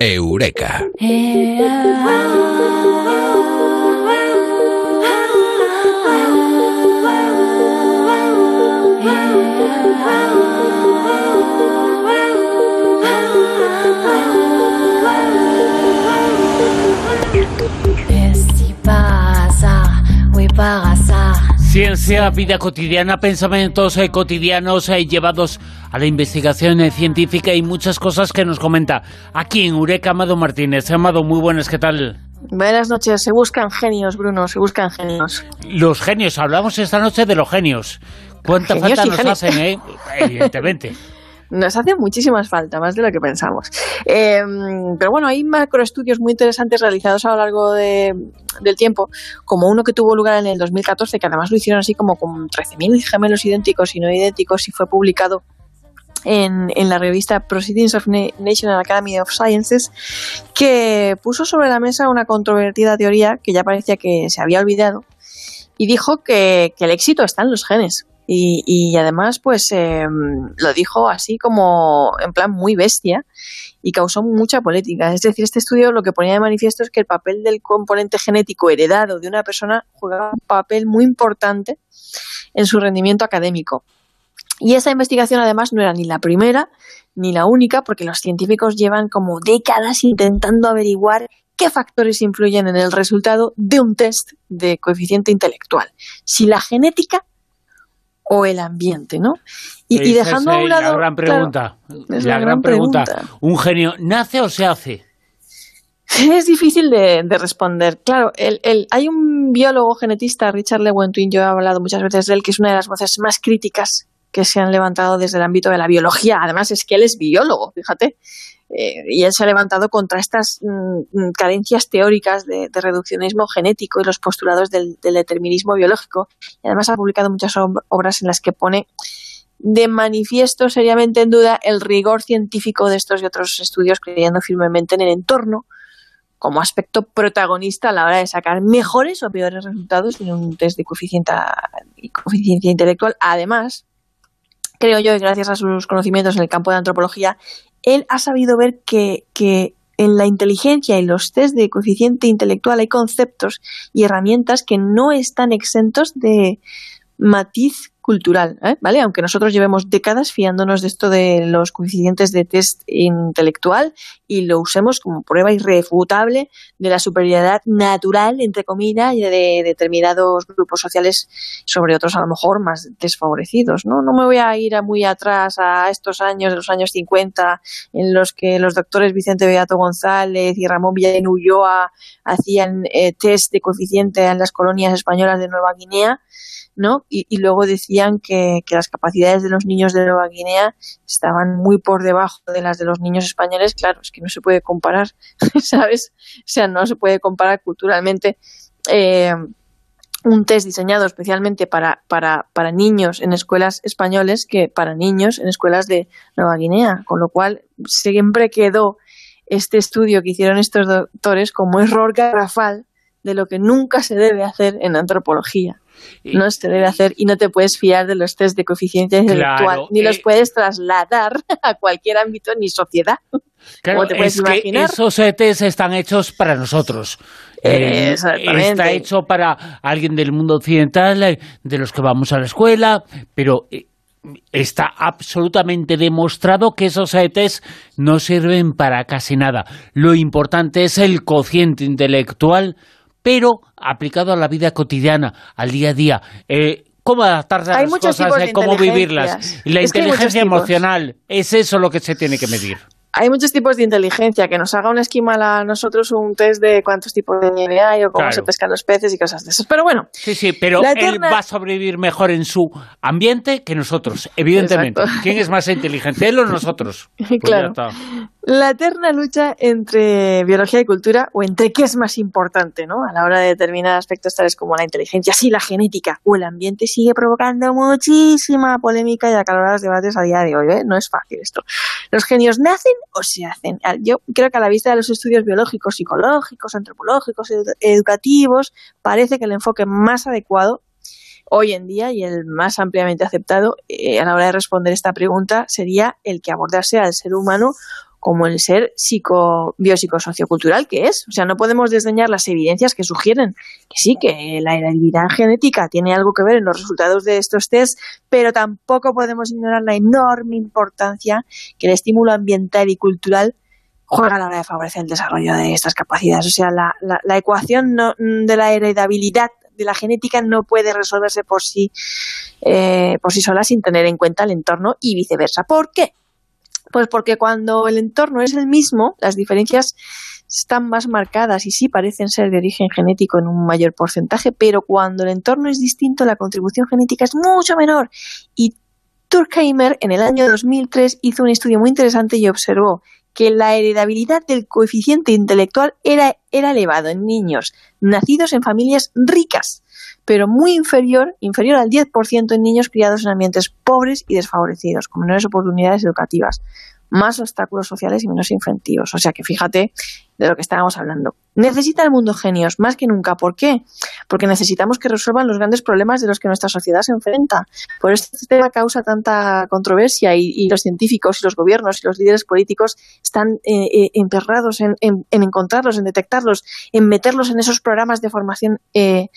Eureka. Ciencia, vida cotidiana, pensamientos eh, cotidianos eh, llevados a la investigación eh, científica y muchas cosas que nos comenta aquí en Eureka Amado Martínez. Amado, muy buenas, ¿qué tal? Buenas noches, se buscan genios, Bruno, se buscan genios. Los genios, hablamos esta noche de los genios. ¿Cuánta Genios falta nos genios. hacen, eh? Evidentemente. Nos hace muchísimas falta, más de lo que pensamos. Eh, pero bueno, hay macroestudios muy interesantes realizados a lo largo de- del tiempo, como uno que tuvo lugar en el 2014, que además lo hicieron así como con 13.000 gemelos idénticos y no idénticos y fue publicado en, en la revista Proceedings of Na- National Academy of Sciences, que puso sobre la mesa una controvertida teoría que ya parecía que se había olvidado y dijo que el éxito está en los genes. Y, y además, pues eh, lo dijo así como en plan muy bestia y causó mucha política. Es decir, este estudio lo que ponía de manifiesto es que el papel del componente genético heredado de una persona jugaba un papel muy importante en su rendimiento académico. Y esa investigación además no era ni la primera ni la única, porque los científicos llevan como décadas intentando averiguar qué factores influyen en el resultado de un test de coeficiente intelectual. Si la genética o el ambiente, ¿no? Y, dejando a un lado... La gran pregunta. la, la gran gran pregunta. pregunta. ¿Un genio nace o se hace? Es difícil de, de responder. Claro, el, el- hay un biólogo genetista, Richard Lewontin, yo he hablado muchas veces de él, que es una de las voces más críticas que se han levantado desde el ámbito de la biología. Además, es que él es biólogo, fíjate. Eh, y él se ha levantado contra estas mm, mm, carencias teóricas de, de reduccionismo genético y los postulados del, determinismo biológico. Y además ha publicado muchas ob- obras en las que pone de manifiesto seriamente en duda el rigor científico de estos y otros estudios, creyendo firmemente en el entorno como aspecto protagonista a la hora de sacar mejores o peores resultados en un test de coeficiente, coeficiencia intelectual. Además, creo yo, y gracias a sus conocimientos en el campo de antropología, él ha sabido ver que, que en la inteligencia y los test de coeficiente intelectual hay conceptos y herramientas que no están exentos de matiz cultural, ¿eh? ¿vale? Aunque nosotros llevemos décadas fiándonos de esto de los coeficientes de test intelectual y lo usemos como prueba irrefutable de la superioridad natural, entre comillas, y de determinados grupos sociales sobre otros a lo mejor más desfavorecidos, ¿no? No me voy a ir a muy atrás a estos años, de los años 50, en los que los doctores Vicente Beato González y Ramón Villarén Ulloa hacían eh, test de coeficiente en las colonias españolas de Nueva Guinea, ¿no? Y, y luego decían que, que las capacidades de los niños de Nueva Guinea estaban muy por debajo de las de los niños españoles. Claro, es que no se puede comparar, ¿sabes? O sea, no se puede comparar culturalmente. eh, un test diseñado especialmente para, para, para niños en escuelas españoles que para niños en escuelas de Nueva Guinea, con lo cual siempre quedó este estudio que hicieron estos doctores como error garrafal de lo que nunca se debe hacer en antropología. Y- No se debe hacer y no te puedes fiar de los test de coeficiencia intelectual, Claro, ni los eh, puedes trasladar a cualquier ámbito ni sociedad. Claro, Como te puedes es que esos ETs están hechos para nosotros. Eh, Exactamente. está hecho para alguien del mundo occidental, eh, de los que vamos a la escuela, pero está absolutamente demostrado que esos ETs no sirven para casi nada. Lo importante es el cociente intelectual, pero aplicado a la vida cotidiana, al día a día. Eh, cómo adaptarse a Hay las cosas, tipos de eh, cómo vivirlas. Y la Es inteligencia emocional, es eso lo que se tiene que medir. Hay muchos tipos de inteligencia, que nos haga un esquimal a nosotros un test de cuántos tipos de nieve hay o cómo Claro. se pescan los peces y cosas de esas. Pero bueno, Sí, sí, pero él va a sobrevivir mejor en su ambiente que nosotros, evidentemente. Exacto. ¿Quién es más inteligente, él o nosotros? Pues Claro. La eterna lucha entre biología y cultura, o entre qué es más importante, ¿no? A la hora de determinar aspectos tales como la inteligencia, sí, la genética o el ambiente, sigue provocando muchísima polémica y acalorados debates a día de hoy, ¿eh? No es fácil esto. ¿Los genios nacen o se hacen? Ah, Yo creo que a la vista de los estudios biológicos, psicológicos, antropológicos, edu- educativos, parece que el enfoque más adecuado hoy en día y el más ampliamente aceptado eh, a la hora de responder esta pregunta sería el que abordase al ser humano como el ser psico, biopsicosociocultural que es. O sea, no podemos desdeñar las evidencias que sugieren que sí, que la heredabilidad genética tiene algo que ver en los resultados de estos test, pero tampoco podemos ignorar la enorme importancia que el estímulo ambiental y cultural juega a la hora de favorecer el desarrollo de estas capacidades. O sea, la, la, ecuación de la heredabilidad de la genética no puede resolverse por sí, eh, por sí sola sin tener en cuenta el entorno y viceversa. ¿Por qué? Pues porque cuando el entorno es el mismo, las diferencias están más marcadas y sí parecen ser de origen genético en un mayor porcentaje, pero cuando el entorno es distinto, la contribución genética es mucho menor. Y Turkheimer en el año 2003 hizo un estudio muy interesante y observó que la heredabilidad del coeficiente intelectual era, era elevado en niños nacidos en familias ricas, pero muy inferior, inferior al 10% en niños criados en ambientes pobres y desfavorecidos, con menores oportunidades educativas, más obstáculos sociales y menos incentivos. O sea que fíjate de lo que estábamos hablando. Necesita el mundo genios, más que nunca. ¿Por qué? Porque necesitamos que resuelvan los grandes problemas de los que nuestra sociedad se enfrenta. Por eso este tema causa tanta controversia y, los científicos y los gobiernos y los líderes políticos están eh, eh, emperrados en, encontrarlos, en detectarlos, en meterlos en esos programas de formación, eh,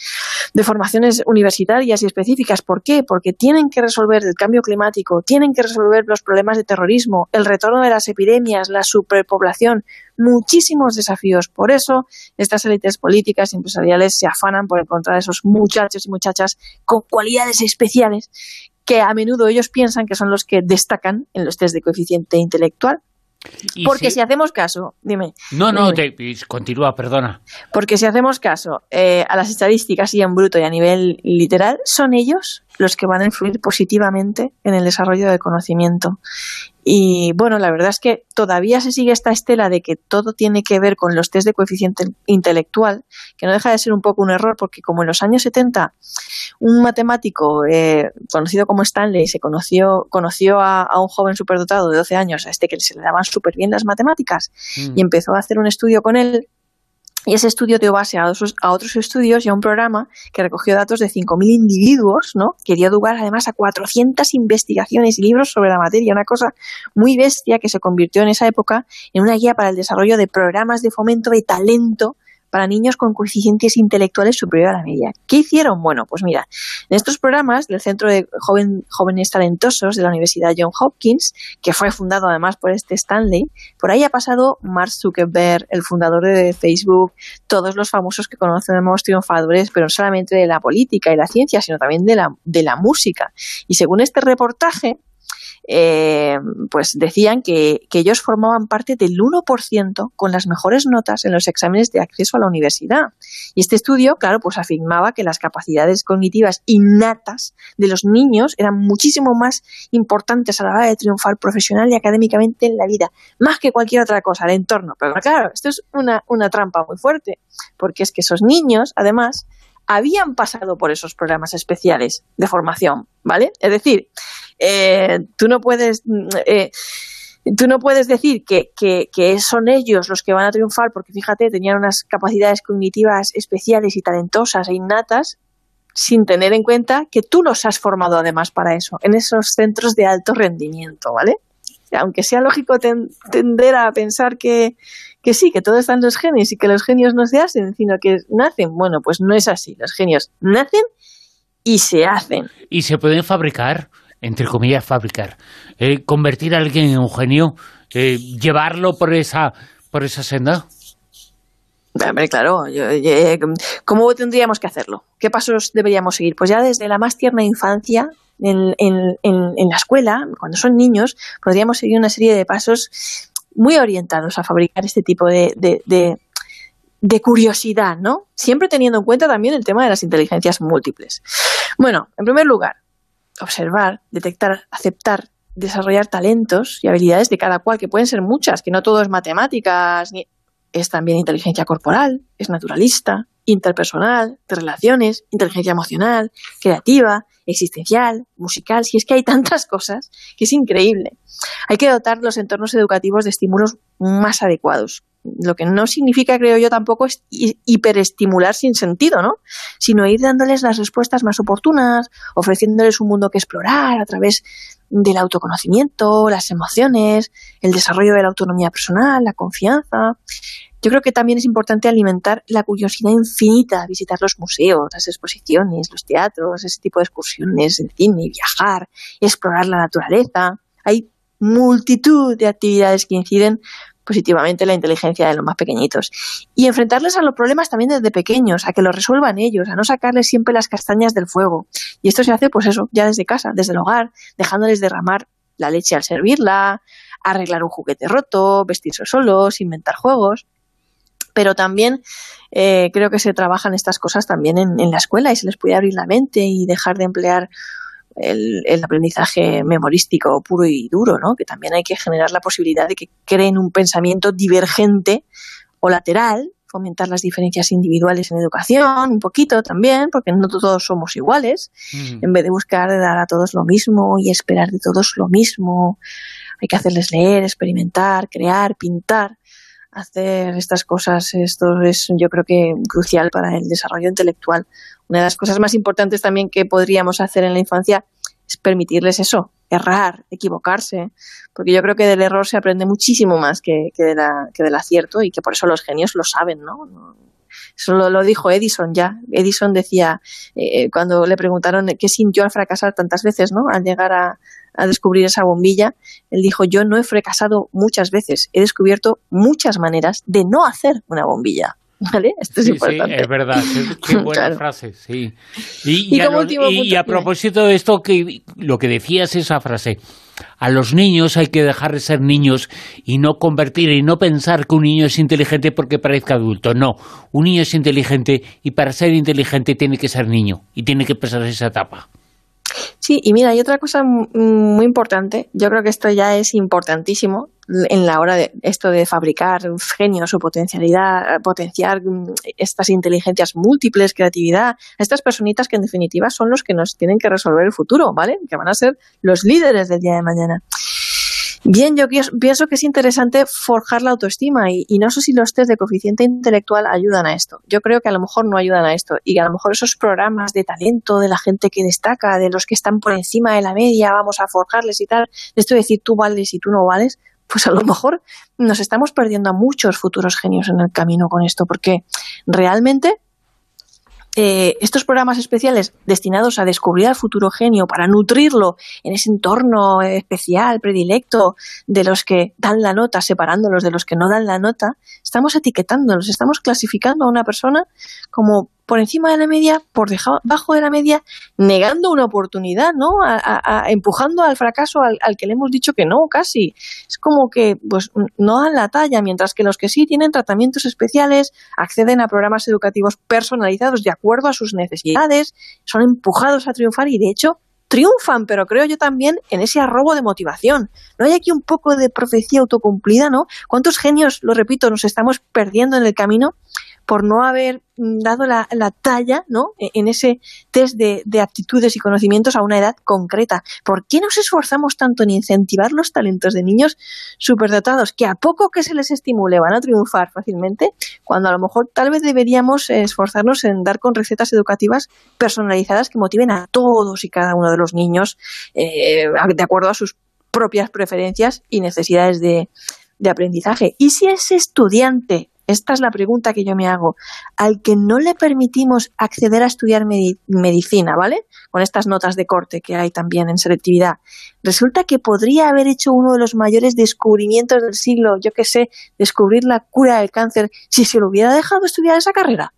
de formaciones universitarias y específicas. ¿Por qué? Porque tienen que resolver el cambio climático, tienen que resolver los problemas de terrorismo, el retorno de las epidemias, la superpoblación, muchísimos desafíos. Por eso, estas élites políticas y empresariales se afanan por encontrar a esos muchachos y muchachas con cualidades especiales que a menudo ellos piensan que son los que destacan en los test de coeficiente intelectual. Porque si... hacemos caso, dime. No, no, continúa, perdona. Porque si hacemos caso eh, a las estadísticas y en bruto y a nivel literal, son ellos los que van a influir positivamente en el desarrollo del conocimiento. Y bueno, la verdad es que todavía se sigue esta estela de que todo tiene que ver con los test de coeficiente intelectual, que no deja de ser un poco un error, porque como en los años 70 un matemático eh, conocido como Stanley se conoció, conoció a, un joven superdotado de 12 años, a este que se le daban súper bien las matemáticas, mm. y empezó a hacer un estudio con él, y ese estudio dio base a otros, estudios y a un programa que recogió datos de 5.000 individuos, ¿no? que dio lugar además a 400 investigaciones y libros sobre la materia, una cosa muy bestia que se convirtió en esa época en una guía para el desarrollo de programas de fomento de talento para niños con coeficientes intelectuales superior a la media. ¿Qué hicieron? Bueno, pues mira, en estos programas del Centro de Jóvenes Talentosos de la Universidad John Hopkins, que fue fundado además por este Stanley, por ahí ha pasado Mark Zuckerberg, el fundador de Facebook, todos los famosos que conocemos triunfadores, pero no solamente de la política y la ciencia, sino también de la, de la música. Y según este reportaje, eh, pues decían que, ellos formaban parte del 1% con las mejores notas en los exámenes de acceso a la universidad. Y este estudio, claro, pues afirmaba que las capacidades cognitivas innatas de los niños eran muchísimo más importantes a la hora de triunfar profesional y académicamente en la vida, más que cualquier otra cosa, el entorno. Pero claro, esto es una, una trampa muy fuerte, porque es que esos niños, además, habían pasado por esos programas especiales de formación, ¿vale? Es decir, eh, tú no puedes... Mm, eh, tú no puedes decir que, que, son ellos los que van a triunfar porque fíjate, tenían unas capacidades cognitivas especiales y talentosas e innatas sin tener en cuenta que tú los has formado además para eso, en esos centros de alto rendimiento, ¿vale? Aunque sea lógico tender a pensar que, que sí, que todo está en los genios y que los genios no se hacen, sino que nacen. Bueno, pues no es así. Los genios nacen y se hacen. Y se pueden fabricar entre comillas, fabricar. Eh, convertir a alguien en un genio, eh, llevarlo por esa, por esa senda. Hombre, claro, eh, ¿cómo tendríamos que hacerlo? ¿Qué pasos deberíamos seguir? Pues ya desde la más tierna infancia, en, la escuela, cuando son niños, podríamos seguir una serie de pasos muy orientados a fabricar este tipo de, de curiosidad, ¿no? Siempre teniendo en cuenta también el tema de las inteligencias múltiples. Bueno, en primer lugar, observar, detectar, aceptar, desarrollar talentos y habilidades de cada cual, que pueden ser muchas, que no todo es matemáticas, ni... es también inteligencia corporal, es naturalista, interpersonal, de relaciones, inteligencia emocional, creativa, existencial, musical, si es que hay tantas cosas que es increíble. Hay que dotar los entornos educativos de estímulos más adecuados. Lo que no significa, creo yo, tampoco es hiperestimular sin sentido, ¿no? Sino ir dándoles las respuestas más oportunas, ofreciéndoles un mundo que explorar a través del autoconocimiento, las emociones, el desarrollo de la autonomía personal, la confianza. Yo creo que también es importante alimentar la curiosidad infinita, visitar los museos, las exposiciones, los teatros, ese tipo de excursiones, el cine, viajar, explorar la naturaleza. Hay multitud de actividades que inciden positivamente la inteligencia de los más pequeñitos. Y enfrentarles a los problemas también desde pequeños, a que los resuelvan ellos, a no sacarles siempre las castañas del fuego. Y esto se hace, pues eso, ya desde casa, desde el hogar, dejándoles derramar la leche al servirla, arreglar un juguete roto, vestirse solos, inventar juegos. Pero también eh, creo que se trabajan estas cosas también en, en la escuela y se les puede abrir la mente y dejar de emplear el, aprendizaje memorístico puro y duro, ¿no? que también hay que generar la posibilidad de que creen un pensamiento divergente o lateral, fomentar las diferencias individuales en educación, un poquito también, porque no todos somos iguales, mm. en vez de buscar dar a todos lo mismo y esperar de todos lo mismo, hay que hacerles leer, experimentar, crear, pintar, hacer estas cosas, esto es yo creo que crucial para el desarrollo intelectual una de las cosas más importantes también que podríamos hacer en la infancia es permitirles eso, errar, equivocarse, porque yo creo que del error se aprende muchísimo más que, del acierto y que por eso los genios lo saben, ¿no? Eso lo, dijo Edison ya. Edison decía, eh, cuando le preguntaron qué sintió al fracasar tantas veces, ¿no? Al llegar a, a descubrir esa bombilla, él dijo, yo no he fracasado muchas veces, he descubierto muchas maneras de no hacer una bombilla. ¿Vale? Esto es importante. Sí, es verdad, qué, buena frase, sí. Y, a, propósito de esto, que lo que decías esa frase, a los niños hay que dejar de ser niños y no convertir y no pensar que un niño es inteligente porque parezca adulto. No, un niño es inteligente y para ser inteligente tiene que ser niño y tiene que pasar esa etapa. Sí, y mira, hay otra cosa muy importante, yo creo que esto ya es importantísimo en la hora de esto de fabricar genios o potencialidad, potenciar mm, estas inteligencias múltiples, creatividad, estas personitas que en definitiva son los que nos tienen que resolver el futuro, ¿vale? Que van a ser los líderes del día de mañana. Bien, yo pienso que es interesante forjar la autoestima y, no sé si los test de coeficiente intelectual ayudan a esto. Yo creo que a lo mejor no ayudan a esto y que a lo mejor esos programas de talento de la gente que destaca, de los que están por encima de la media, vamos a forjarles y tal, de esto de decir tú vales y tú no vales, pues a lo mejor nos estamos perdiendo a muchos futuros genios en el camino con esto, porque realmente eh, estos programas especiales destinados a descubrir al futuro genio, para nutrirlo en ese entorno especial, predilecto, de los que dan la nota, separándolos de los que no dan la nota, estamos etiquetándolos, estamos clasificando a una persona como por encima de la media, por debajo de la media, negando una oportunidad, ¿no? A, empujando al fracaso al, que le hemos dicho que no, casi. Es como que pues no dan la talla, mientras que los que sí tienen tratamientos especiales, acceden a programas educativos personalizados de acuerdo a sus necesidades, son empujados a triunfar y de hecho triunfan, pero creo yo también en ese arrobo de motivación. ¿No hay aquí un poco de profecía autocumplida, no? ¿Cuántos genios, lo repito, nos estamos perdiendo en el camino por no haber mm, dado la, talla ¿no? E, en ese test de, aptitudes y conocimientos a una edad concreta. ¿Por qué nos esforzamos tanto en incentivar los talentos de niños superdotados que a poco que se les estimule van a triunfar fácilmente, cuando a lo mejor tal vez deberíamos esforzarnos en dar con recetas educativas personalizadas que motiven a todos y cada uno de los niños eh, de acuerdo a sus propias preferencias y necesidades de, de aprendizaje. Y si ese estudiante esta es la pregunta que yo me hago. Al que no le permitimos acceder a estudiar medicina, ¿vale? Con estas notas de corte que hay también en selectividad, resulta que podría haber hecho uno de los mayores descubrimientos del siglo, yo qué sé, descubrir la cura del cáncer, si se lo hubiera dejado estudiar esa carrera.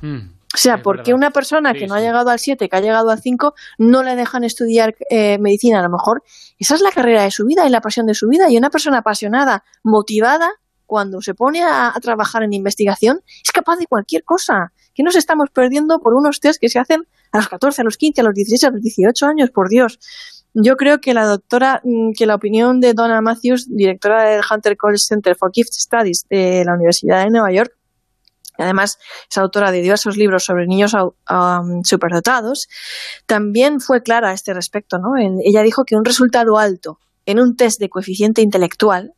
Hmm, o sea, ¿por qué una persona que no ha llegado al 7, que ha llegado al 5, no le dejan estudiar eh, medicina? A lo mejor esa es la carrera de su vida y la pasión de su vida. Y una persona apasionada, motivada, cuando se pone a, trabajar en investigación, es capaz de cualquier cosa. Que nos estamos perdiendo por unos test que se hacen a los 14, a los 15, a los 16, a los 18 años, por Dios. Yo creo que la doctora, mm, que la opinión de Donna Matthews, directora del Hunter College Center for Gift Studies de la Universidad de Nueva York, además es autora de diversos libros sobre niños superdotados, también fue clara a este respecto. ¿no? ella dijo que un resultado alto en un test de coeficiente intelectual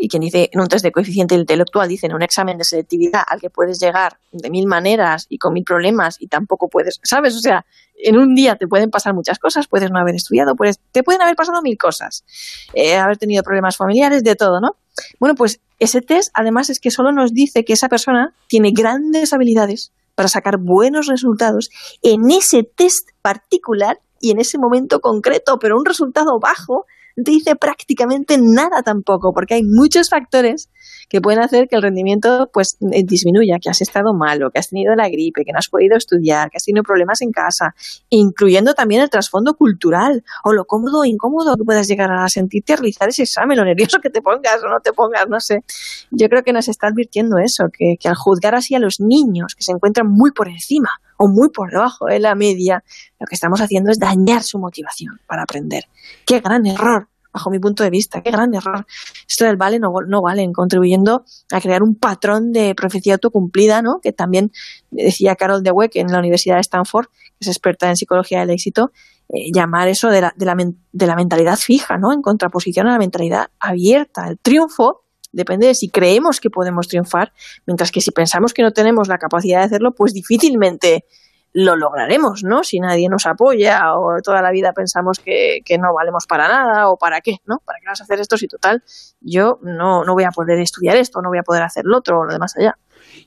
Y quien dice en un test de coeficiente intelectual, dice en un examen de selectividad al que puedes llegar de mil maneras y con mil problemas y tampoco puedes, ¿sabes? O sea, en un día te pueden pasar muchas cosas, puedes no haber estudiado, puedes, te pueden haber pasado mil cosas, eh, haber tenido problemas familiares, de todo, ¿no? Bueno, pues ese test además es que solo nos dice que esa persona tiene grandes habilidades para sacar buenos resultados en ese test particular y en ese momento concreto, pero un resultado bajo te dice prácticamente nada tampoco, porque hay muchos factores que pueden hacer que el rendimiento pues eh, disminuya, que has estado malo, que has tenido la gripe, que no has podido estudiar, que has tenido problemas en casa, incluyendo también el trasfondo cultural o lo cómodo o incómodo que puedas llegar a sentirte a realizar ese examen, lo nervioso que te pongas o no te pongas, no sé. Yo creo que nos está advirtiendo eso, que, que al juzgar así a los niños que se encuentran muy por encima o muy por debajo de la media, lo que estamos haciendo es dañar su motivación para aprender. ¡Qué gran error! bajo mi punto de vista. Qué gran error. Esto del vale no, no valen, contribuyendo a crear un patrón de profecía autocumplida, ¿no? Que también decía Carol Dweck en la Universidad de Stanford, que es experta en psicología del éxito, eh, llamar eso de la, de, la, de la mentalidad fija, ¿no? En contraposición a la mentalidad abierta. El triunfo depende de si creemos que podemos triunfar, mientras que si pensamos que no tenemos la capacidad de hacerlo, pues difícilmente lo lograremos, ¿no? Si nadie nos apoya o toda la vida pensamos que, no valemos para nada o para qué, ¿no? ¿Para qué vas a hacer esto si total yo no, no voy a poder estudiar esto, no voy a poder hacer lo otro o lo demás allá?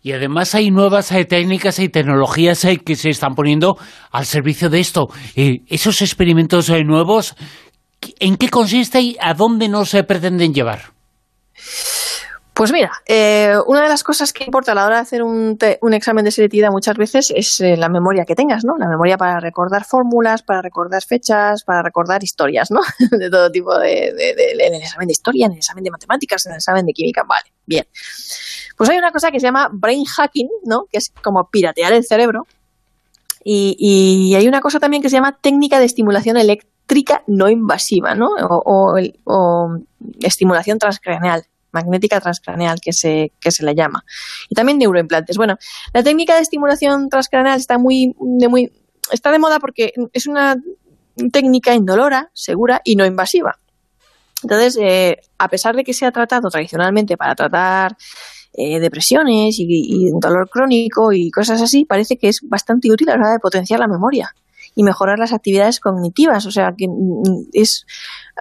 Y además hay nuevas eh, técnicas y tecnologías eh, que se están poniendo al servicio de esto. Eh, esos experimentos nuevos, ¿en qué consiste y a dónde no se pretenden llevar? Pues mira, eh, una de las cosas que importa a la hora de hacer un, un examen de selectividad muchas veces es eh, la memoria que tengas, ¿no? La memoria para recordar fórmulas, para recordar fechas, para recordar historias, ¿no? de todo tipo de, en el examen de historia, en el examen de matemáticas, en el examen de química, vale, bien. Pues hay una cosa que se llama brain hacking, ¿no? Que es como piratear el cerebro. Y, y hay una cosa también que se llama técnica de estimulación eléctrica no invasiva, ¿no? O, o, o estimulación transcraneal magnética transcraneal que se, que se le llama. Y también neuroimplantes. Bueno, la técnica de estimulación transcraneal está muy, de muy, está de moda porque es una técnica indolora, segura y no invasiva. Entonces, eh, a pesar de que se ha tratado tradicionalmente para tratar eh, depresiones y, y, dolor crónico y cosas así, parece que es bastante útil a la hora de potenciar la memoria y mejorar las actividades cognitivas. O sea, que mm, es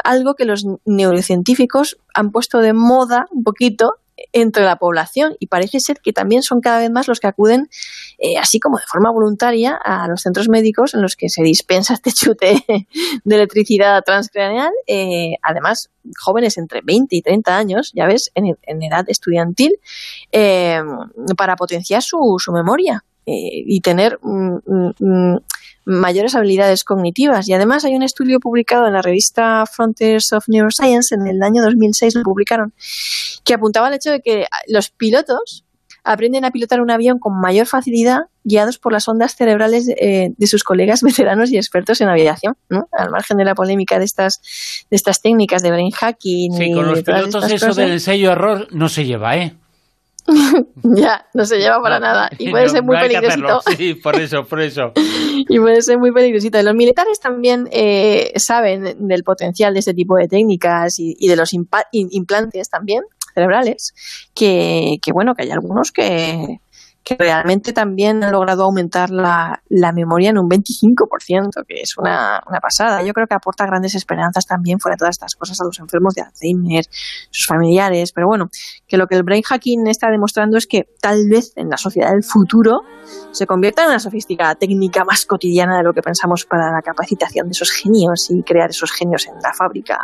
algo que los neurocientíficos han puesto de moda un poquito entre la población y parece ser que también son cada vez más los que acuden, eh, así como de forma voluntaria, a los centros médicos en los que se dispensa este chute de electricidad transcraneal. Eh, además, jóvenes entre 20 y 30 años, ya ves, en, edad estudiantil, eh, para potenciar su, su memoria y tener mm, mayores habilidades cognitivas. Y además hay un estudio publicado en la revista Frontiers of Neuroscience, en el año 2006 lo publicaron, que apuntaba al hecho de que los pilotos aprenden a pilotar un avión con mayor facilidad guiados por las ondas cerebrales eh, de sus colegas veteranos y expertos en aviación, ¿no? Al margen de la polémica de estas de estas técnicas de brain hacking. Sí, con los pilotos eso del ensayo error no se lleva, ¿eh? ya, no se lleva para nada. Y puede ser muy peligrosito. Sí, por eso, por eso. y puede ser muy peligrosito. Los militares también eh, saben del potencial de este tipo de técnicas y, y de los implantes también cerebrales, que, que bueno, que hay algunos que, realmente también han logrado aumentar la, la memoria en un 25%, que es una, una, pasada. Yo creo que aporta grandes esperanzas también fuera de todas estas cosas a los enfermos de Alzheimer, sus familiares, pero bueno, que lo que el brain hacking está demostrando es que tal vez en la sociedad del futuro se convierta en una sofisticada técnica más cotidiana de lo que pensamos para la capacitación de esos genios y crear esos genios en la fábrica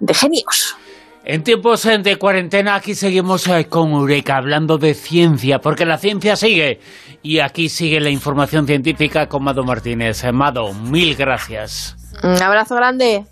de genios. En tiempos de cuarentena aquí seguimos eh, con Eureka hablando de ciencia, porque la ciencia sigue y aquí sigue la información científica con Mado Martínez. Eh, Mado, mil gracias. Un abrazo grande.